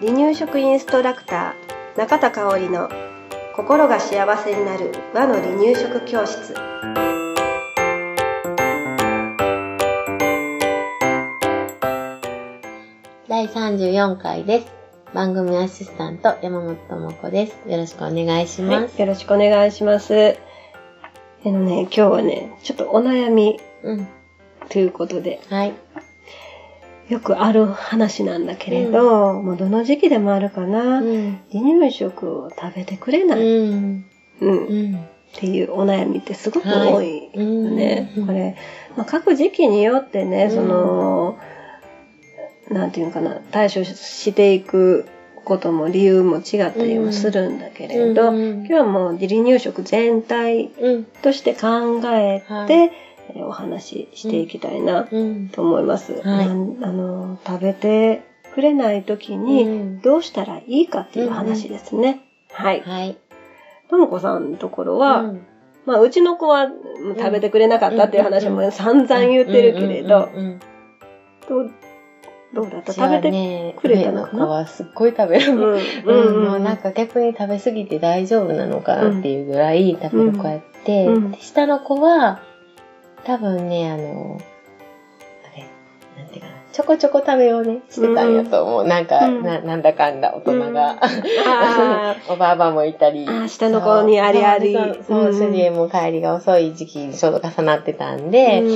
離乳食インストラクター中田香織の心が幸せになる和の離乳食教室第34回です。番組アシスタント山本智子です。よろしくお願いします。はい、よろしくお願いしますあのね今日はねちょっとお悩みうん。ということではい。よくある話なんだけれど、もうどの時期でもあるかな、うん。離乳食を食べてくれない、うん。うんうん。っていうお悩みってすごく多いよね。うんこれ、まあ、各時期によってね、うんその、なんていうのかな、対処していくことも理由も違ったりもするんだけれど、うん今日はもう離乳食全体うん。として考えて、お話ししていきたいなうん。と思います。はい。あの食べてくれない時にうん。どうしたらいいかっていう話ですね。はい。はい。ともこさんのところは、うん。まあ、うちの子はうん食べてくれなかったっていう話も散々言ってるけれど、うん。うん。うん。どう、どうだった？食べて、ね、くれたのかな？上の子はすっごい食べる。うん、うん、もうなんか逆に食べ過ぎて大丈夫なのかなっていうぐらい食べる子やって、うん。で下の子は、多分ね、あの、あれ、なんていうかな、ちょこちょこ食べようね、してたんやと思う。なんか、うん。な、なんだかんだ大人が。あ おばあばもいたり。あー下の子にありあり。そう主人も帰りが遅い時期にちょうど重なってたんーで、うう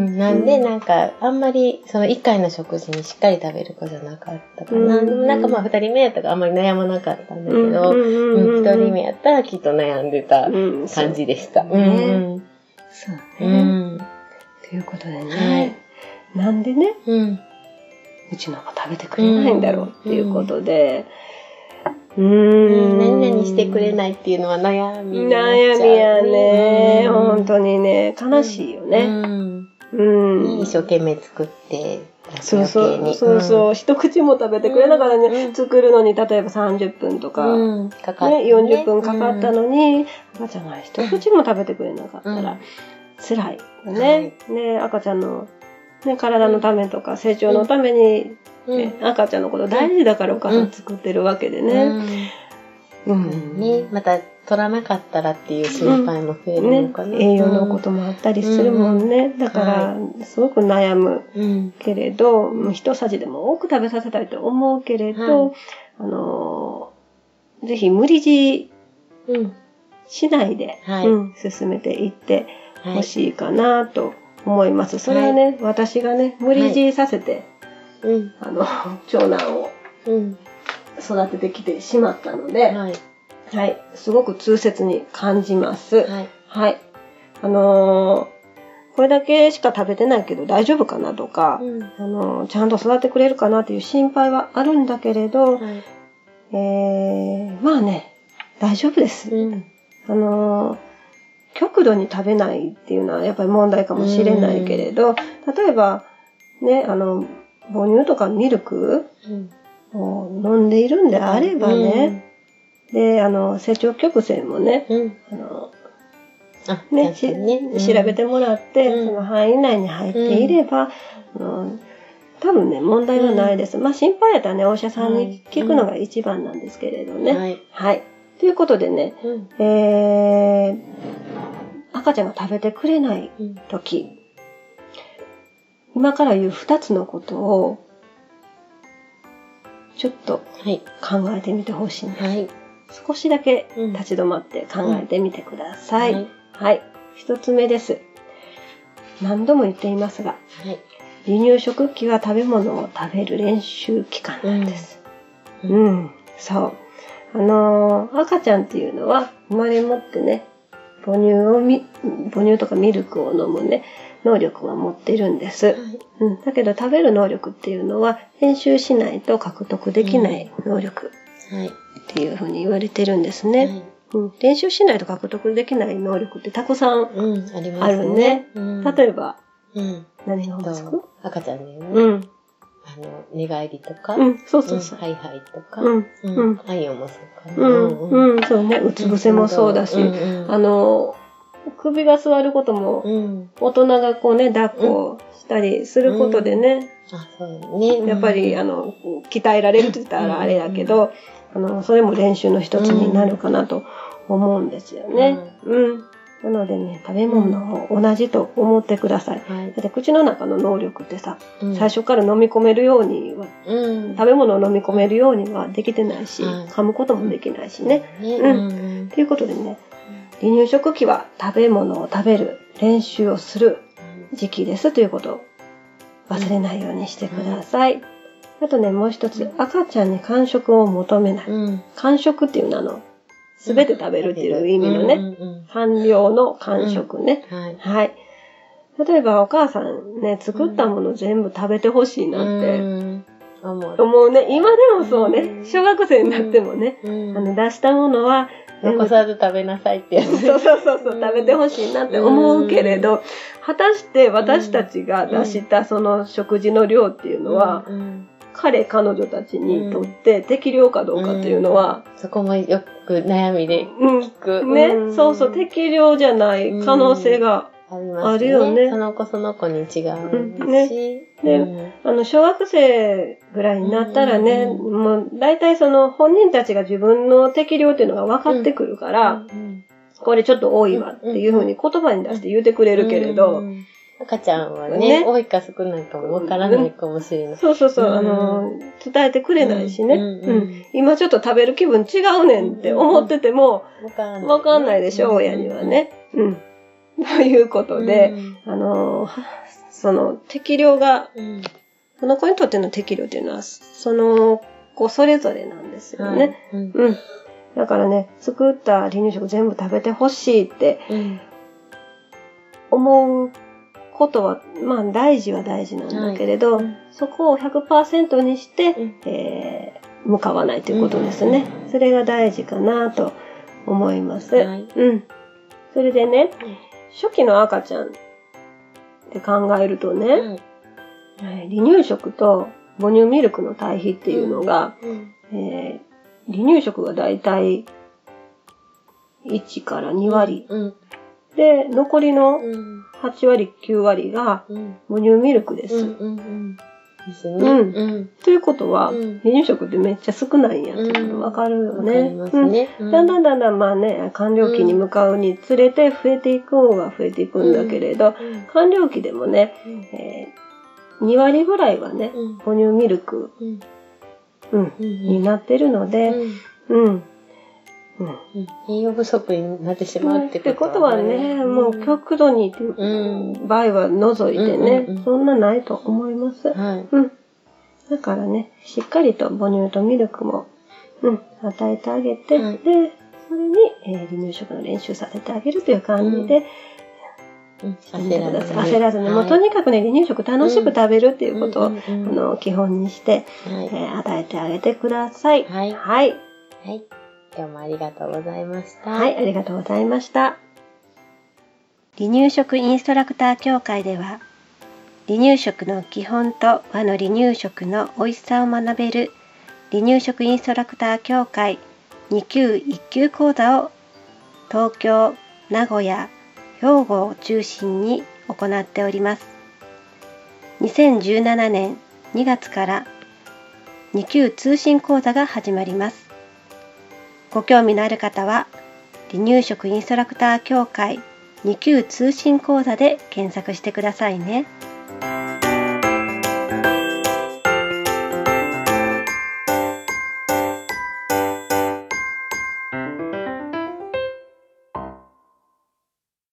んなんで、なんか、あんまり、その一回の食事にしっかり食べる子じゃなかったかな。なんかまあ二人目やったからあんまり悩まなかったんだけど、うん。うん。一人目やったらきっと悩んでたうん。感じでした。そうねそううね。ん。ということではいね、なんでね、うん。うちの子食べてくれないんだろうっていうことで、うーん。何々してくれないっていうのは悩み悩ちゃうみやね。うん本当にね、悲しいよね。うん。うん。一生懸命作って、そうそう、そうそう、一口も食べてくれながらね、うん。作るのに例えば30分とか、うん。かかってね、40分かかったのに、赤ちゃんが一口も食べてくれなかったうんら、辛いよね。ね、赤ちゃんの、ね、体のためとか成長のために、うん。ね赤ちゃんのこと大事だからお母さん作ってるわけでね。ううんん。ね、また取らなかったらっていう心配も増えるのねかな。栄養のこともあったりするもんね。だから、すごく悩むうん。けれど、一さじでも多く食べさせたいと思うけれど、はいあのーぜひ無理強いうん。しないで、はいうん進めていってはい。ほしいかなと思います。それはね、私がね、無理強いさせて、うん。あの、長男をうん。育ててきてしまったので、はい。はい、すごく痛切に感じます。はい。はい。あのーこれだけしか食べてないけど大丈夫かなとか、うん。あのーちゃんと育ててくれるかなっていう心配はあるんだけれど、はい。えー、まあね、大丈夫です。うん。あのー極度に食べないっていうのはやっぱり問題かもしれないけれど、例えば、ね、あの、母乳とかミルクうん。を飲んでいるんであればね、で、あの、成長曲線もね、うん。うん。あの、あ、ね、調べてもらって、うんその範囲内に入っていれば、あの多分ね、問題はないです。まあ心配やったらね、お医者さんに聞くのが一番なんですけれどね。うん。はい。はい。ということでね、うん。えー、赤ちゃんが食べてくれないうん。時、今から言う二つのことを、ちょっとはい。考えてみてほしいんです。はい。少しだけうん立ち止まって考えてみてください。はい。はい。一つ目です。何度も言っていますが、はい。離乳食期は食べ物を食べる練習期間なんです。ううんん、そう。あのー赤ちゃんっていうのは生まれ持ってね、母乳をみ、母乳とかミルクを飲むね、能力は持っているんです。はい。うん、だけど食べる能力っていうのは練習しないと獲得できない能力はい。っていうふうに言われてるんですね。はいうん、練習しないと獲得できない能力ってたくさんうん。ありますね。あるね。うん。例えば、うん。何が思いつくと赤ちゃんでね、うん。あの、寝返りとか、うん、そうそうそう。ハイハイとか、うん、うんもそうかうな。ん、うん、そうね。うつ伏せもそうだし、うんうんあの、首が座ることも、うん。大人がこうね、抱っこしたりすることでね、あ、そうね。やっぱり、あの、鍛えられるって言ったらあれだけど、あの、それも練習の一つになるかなと思うんですよね。うん。なのでね、食べ物も同じと思ってください。はい。だって口の中の能力ってさ、うん最初から飲み込めるようには、うん。食べ物を飲み込めるようにはできてないし、はい噛むこともできないしね。ね。うんうん。ということでね、離乳食期は食べ物を食べる練習をする時期ですということを忘れないようにしてください。あとね、もう一つ、赤ちゃんに間食を求めない。うん。間食っていうのはあの、すべて食べるっていう意味のね、うんうん半量の間食ね。うん。はい。はい。例えばお母さんね、作ったもの全部食べてほしいなってうん思う。ね。今でもそうねう。ん小学生になってもね、うんあの出したものは残さず食べなさいってやつ。そうそうそうそう、食べてほしいなって思うけれど、果たして私たちが出したその食事の量っていうのは、うん、彼、彼女たちにとって適量かどうかっていうのは、そこもよく悩みでうん、聞く。ね、ん。そうそう、適量じゃない可能性が、ありますね。あるよね。その子その子に違うし。うん。ねねうんあの、小学生ぐらいになったらね、うんもう大体その本人たちが自分の適量っていうのが分かってくるから、うんこれちょっと多いわっていうふうに言葉に出して言うてくれるけれど、うん赤ちゃんはねね多いか少ないかもわからないかもしれない。そうそうそう、うんあの、伝えてくれないしね、うんうんうん今ちょっと食べる気分違うねんって思ってても、わかんない。でしょ、親には。ね。うん。ということで、あの、はその適量が、うん、その子にとっての適量っていうのは、その子それぞれなんですよね。うん。うん。だからね、作った離乳食全部食べてほしいってうん。思うことは、まあ大事は大事なんだけれど、はいうんそこを100%にして、うんえー向かわないということですね。それが大事かなと思います。はいうん。それでね、うん初期の赤ちゃんって考えるとね、うんえー離乳食と母乳ミルクの対比っていうのが、うんえー離乳食がだいたい1から2割、うん。で、残りのうん。8割、9割がうん。母乳ミルクです。うん。うん。ですね。うん。うん。ということは、うん。離乳食ってめっちゃ少ないんやっていうのわかるよね。だんだんだんだんまあね、完了期に向かうにつれて増えていく方が増えていくんだけれど、うん。完了期でもね、えー2割ぐらいはね、うん。母乳ミルク、うん。になってるので、うんうん。栄養不足になってしまうってってここととはね、もう極度にっていううん場合は除いてね、うんうんうんそんなないと思います。はい。うん。だからね、しっかりと母乳とミルクも、うん、与えてあげて、はいで、それに、えー離乳食の練習させてあげるという感じで、うんしてみてください。焦らずに、もうとにかくね、離乳食楽しく食べるっていうことを、うんうんうんあの、基本にして、はい。えー与えてあげてください。はいはい。はい。今日もありがとうございました。はい、ありがとうございました。離乳食インストラクター協会では、離乳食の基本と和の離乳食の美味しさを学べる離乳食インストラクター協会2級1級講座を東京、名古屋、兵庫を中心に行っております。2017年2月から2級通信講座が始まります。ご興味のある方は、離乳食インストラクター協会2級通信講座で検索してくださいね。